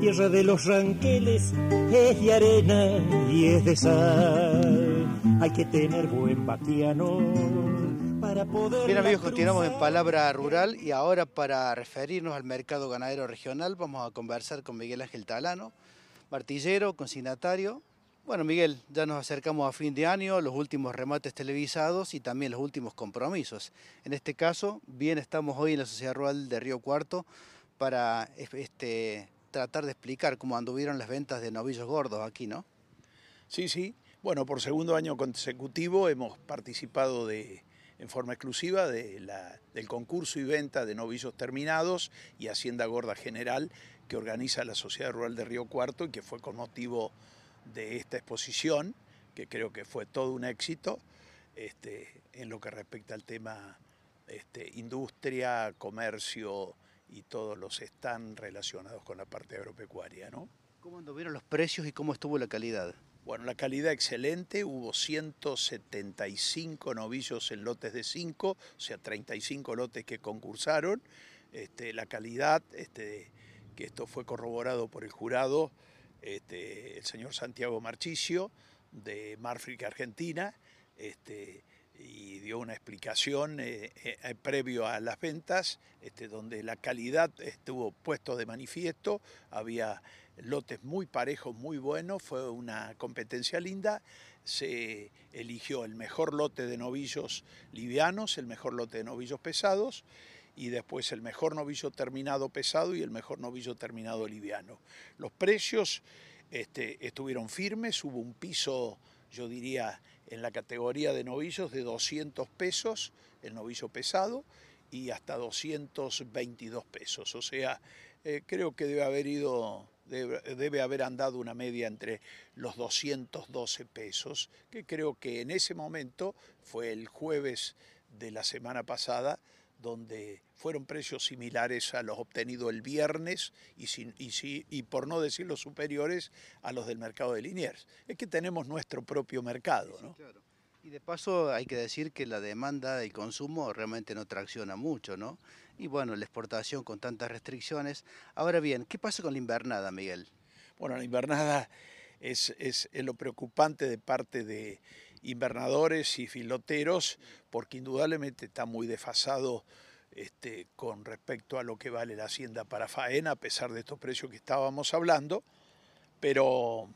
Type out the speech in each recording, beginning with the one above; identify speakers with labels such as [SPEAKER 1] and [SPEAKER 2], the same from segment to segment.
[SPEAKER 1] tierra de los ranqueles es de arena y es de sal. Hay que tener buen vaquiano para poder.
[SPEAKER 2] Bien amigos, continuamos en Palabra Rural y ahora para referirnos al mercado ganadero regional vamos a conversar con Miguel Ángel Talano, martillero, consignatario. Bueno Miguel, ya nos acercamos a fin de año, los últimos remates televisados y también los últimos compromisos. En este caso, bien estamos hoy en la Sociedad Rural de Río Cuarto para este, tratar de explicar cómo anduvieron las ventas de novillos gordos aquí, ¿no?
[SPEAKER 3] Sí, sí. Bueno, por segundo año consecutivo hemos participado de, en forma exclusiva del concurso y venta de novillos terminados y Hacienda Gorda General que organiza la Sociedad Rural de Río Cuarto y que fue con motivo de esta exposición, que creo que fue todo un éxito este, en lo que respecta al tema este, industria, comercio y todos los están relacionados con la parte agropecuaria. ¿no?
[SPEAKER 2] ¿Cómo anduvieron los precios y cómo estuvo la calidad?
[SPEAKER 3] Bueno, la calidad excelente, hubo 175 novillos en lotes de 5, o sea, 35 lotes que concursaron. Este, la calidad, este, que esto fue corroborado por el jurado, este, el señor Santiago Marchicio, de Marfric, Argentina, este, y dio una explicación eh, eh, previo a las ventas, este, donde la calidad estuvo puesto de manifiesto, había lotes muy parejos, muy buenos, fue una competencia linda, se eligió el mejor lote de novillos livianos, el mejor lote de novillos pesados, y después el mejor novillo terminado pesado y el mejor novillo terminado liviano. Los precios este, estuvieron firmes, hubo un piso, yo diría, en la categoría de novillos de 200 pesos, el novillo pesado, y hasta 222 pesos. O sea, eh, creo que debe haber ido, debe, debe, haber andado una media entre los 212 pesos, que creo que en ese momento fue el jueves de la semana pasada, donde fueron precios similares a los obtenidos el viernes y, sin, y, y, por no decir los superiores a los del mercado de Liniers. Es que tenemos nuestro propio mercado. ¿no?
[SPEAKER 2] Sí, claro. Y de paso hay que decir que la demanda y consumo realmente no tracciona mucho, ¿no? Y bueno, la exportación con tantas restricciones. Ahora bien, ¿qué pasa con la invernada, Miguel?
[SPEAKER 3] Bueno, la invernada es, es, es lo preocupante de parte de invernadores y filoteros, porque indudablemente está muy desfasado este, con respecto a lo que vale la hacienda para faena, a pesar de estos precios que estábamos hablando, pero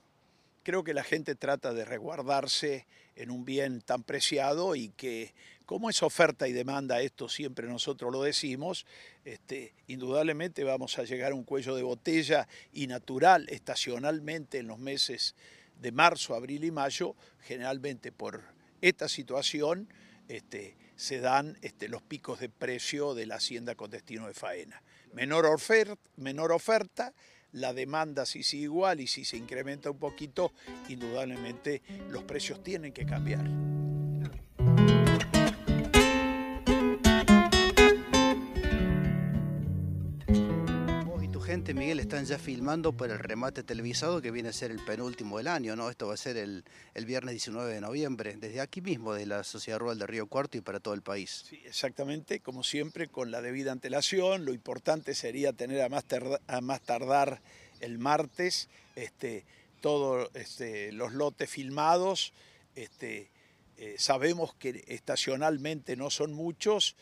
[SPEAKER 3] creo que la gente trata de resguardarse en un bien tan preciado y que como es oferta y demanda, esto siempre nosotros lo decimos, este, indudablemente vamos a llegar a un cuello de botella y natural, estacionalmente en los meses de marzo, abril y mayo, generalmente por esta situación este, se dan este, los picos de precio de la hacienda con destino de faena. Menor oferta, menor oferta la demanda si sigue igual y si se incrementa un poquito, indudablemente los precios tienen que cambiar.
[SPEAKER 2] Gente, Miguel, están ya filmando para el remate televisado que viene a ser el penúltimo del año, ¿no? Esto va a ser el, el viernes 19 de noviembre, desde aquí mismo, de la Sociedad Rural de Río Cuarto y para todo el país.
[SPEAKER 3] Sí, exactamente, como siempre, con la debida antelación. Lo importante sería tener a más, tardar, el martes este, todos este, los lotes filmados. Este, eh, sabemos que estacionalmente no son muchos,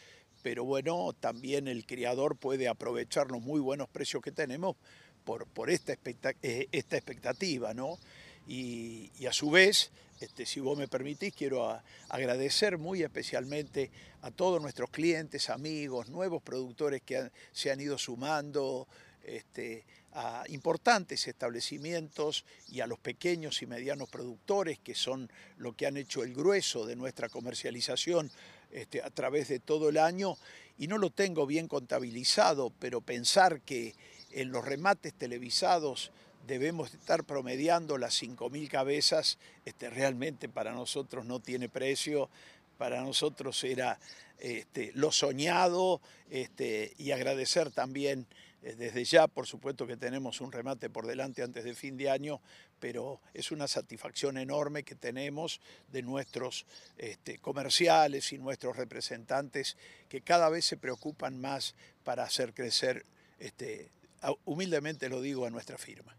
[SPEAKER 3] pero bueno, también el criador puede aprovechar los muy buenos precios que tenemos por, por esta, expecta eh, esta expectativa, ¿no? Y, a su vez, este, si vos me permitís, quiero agradecer muy especialmente a todos nuestros clientes, amigos, nuevos productores que se han ido sumando, este, a importantes establecimientos y a los pequeños y medianos productores que son lo que han hecho el grueso de nuestra comercialización este, a través de todo el año y no lo tengo bien contabilizado, pero pensar que en los remates televisados debemos estar promediando las 5.000 cabezas, este, realmente para nosotros no tiene precio, para nosotros era este, lo soñado este, y agradecer también desde ya, por supuesto que tenemos un remate por delante antes de fin de año, pero es una satisfacción enorme que tenemos de nuestros este, comerciales y nuestros representantes que cada vez se preocupan más para hacer crecer este, humildemente lo digo a nuestra firma.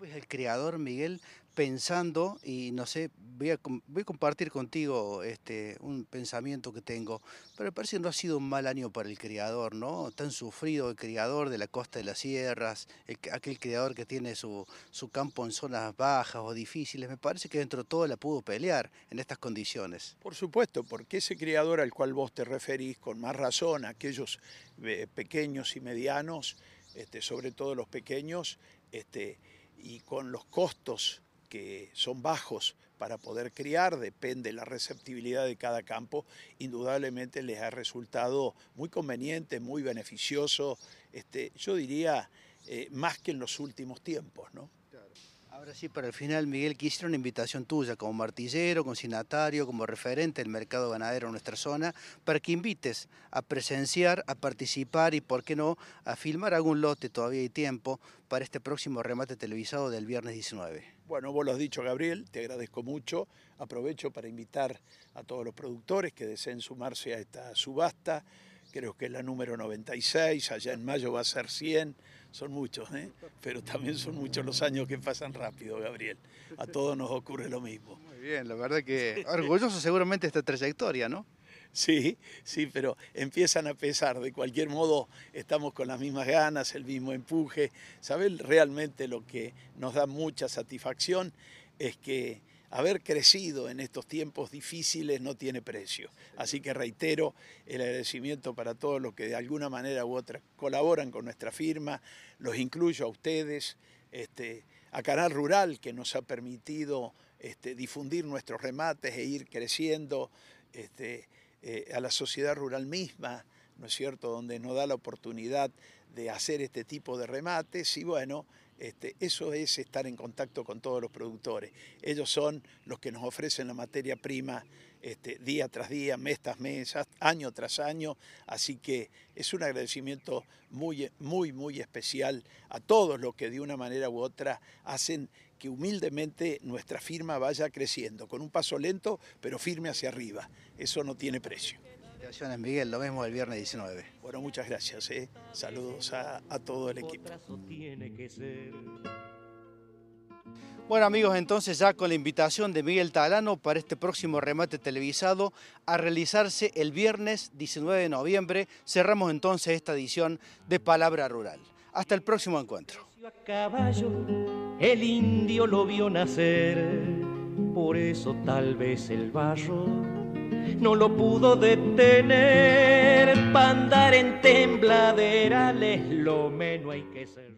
[SPEAKER 2] ¿Cómo ves el creador, Miguel, pensando, y no sé, voy a, voy compartir contigo este, un pensamiento que tengo, pero me parece que no ha sido un mal año para el criador, ¿no? Tan sufrido el criador de la costa de las sierras, aquel criador que tiene su, su campo en zonas bajas o difíciles, me parece que dentro de todo la pudo pelear en estas condiciones.
[SPEAKER 3] Por supuesto, porque ese criador al cual vos te referís, con más razón, aquellos eh, pequeños y medianos, este, sobre todo los pequeños, este, y con los costos que son bajos para poder criar, depende la receptibilidad de cada campo, indudablemente les ha resultado muy conveniente, muy beneficioso, este, yo diría eh, más que en los últimos tiempos. ¿no?
[SPEAKER 2] Ahora sí, para el final, Miguel, quisiera una invitación tuya como martillero, consignatario, como referente del mercado ganadero en nuestra zona, para que invites a presenciar, a participar y, por qué no, a filmar algún lote, todavía hay tiempo, para este próximo remate televisado del viernes 19.
[SPEAKER 3] Bueno, vos lo has dicho, Gabriel, te agradezco mucho. Aprovecho para invitar a todos los productores que deseen sumarse a esta subasta creo que es la número 96, allá en mayo va a ser 100, son muchos, ¿eh? pero también son muchos los años que pasan rápido, Gabriel. A todos nos ocurre lo mismo.
[SPEAKER 2] Muy bien, la verdad que orgulloso seguramente esta trayectoria, ¿no?
[SPEAKER 3] Sí, sí, pero empiezan a pesar. De cualquier modo, estamos con las mismas ganas, el mismo empuje. ¿Sabes? Realmente lo que nos da mucha satisfacción es que haber crecido en estos tiempos difíciles no tiene precio. Así que reitero el agradecimiento para todos los que de alguna manera u otra colaboran con nuestra firma, los incluyo a ustedes, este, a Canal Rural que nos ha permitido este, difundir nuestros remates e ir creciendo, este, eh, a la sociedad rural misma, ¿no es cierto?, donde nos da la oportunidad de hacer este tipo de remates y bueno, este, eso es estar en contacto con todos los productores. Ellos son los que nos ofrecen la materia prima este, día tras día, mes tras mes, año tras año. Así que es un agradecimiento muy, muy, muy especial a todos los que de una manera u otra hacen que humildemente nuestra firma vaya creciendo, con un paso lento, pero firme hacia arriba. Eso no tiene precio.
[SPEAKER 2] Gracias, Miguel, lo vemos el viernes 19.
[SPEAKER 3] Bueno, muchas gracias. ¿eh? Saludos a, todo el equipo.
[SPEAKER 2] Bueno amigos, entonces ya con la invitación de Miguel Talano para este próximo remate televisado a realizarse el viernes 19 de noviembre, cerramos entonces esta edición de Palabra Rural. Hasta el próximo encuentro.
[SPEAKER 1] el indio lo vio nacer, por eso tal vez el barro no lo pudo detener. Para andar en tembladerales lo menos hay que ser.